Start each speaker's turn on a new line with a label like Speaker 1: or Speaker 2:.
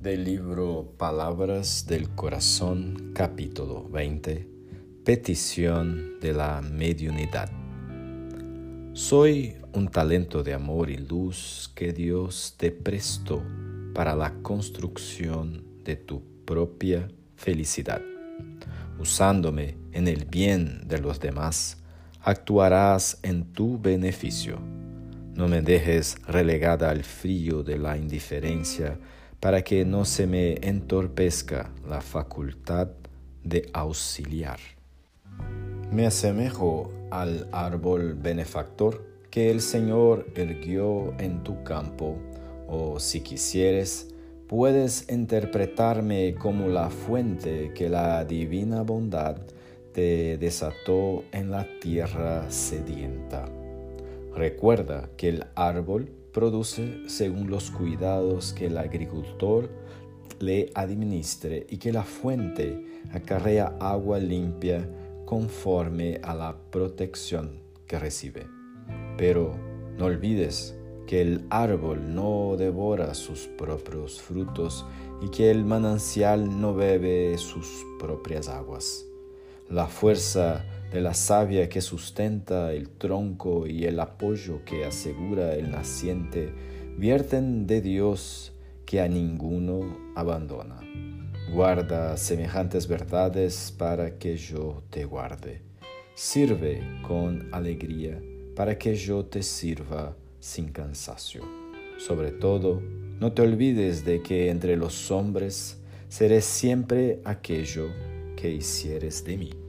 Speaker 1: Del libro Palabras del Corazón, capítulo 20, Petición de la Mediunidad. Soy un talento de amor y luz que Dios te prestó para la construcción de tu propia felicidad. Usándome en el bien de los demás, actuarás en tu beneficio. No me dejes relegada al frío de la indiferencia para que no se me entorpezca la facultad de auxiliar. Me asemejo al árbol benefactor que el Señor erguió en tu campo, o si quisieres, puedes interpretarme como la fuente que la divina bondad te desató en la tierra sedienta. Recuerda que el árbol produce según los cuidados que el agricultor le administre y que la fuente acarrea agua limpia conforme a la protección que recibe. Pero no olvides que el árbol no devora sus propios frutos y que el manantial no bebe sus propias aguas. La fuerza de la savia que sustenta el tronco y el apoyo que asegura el naciente, vierten de Dios que a ninguno abandona. Guarda semejantes verdades para que yo te guarde. Sirve con alegría para que yo te sirva sin cansancio. Sobre todo, no te olvides de que entre los hombres seré siempre aquello que hicieres de mí.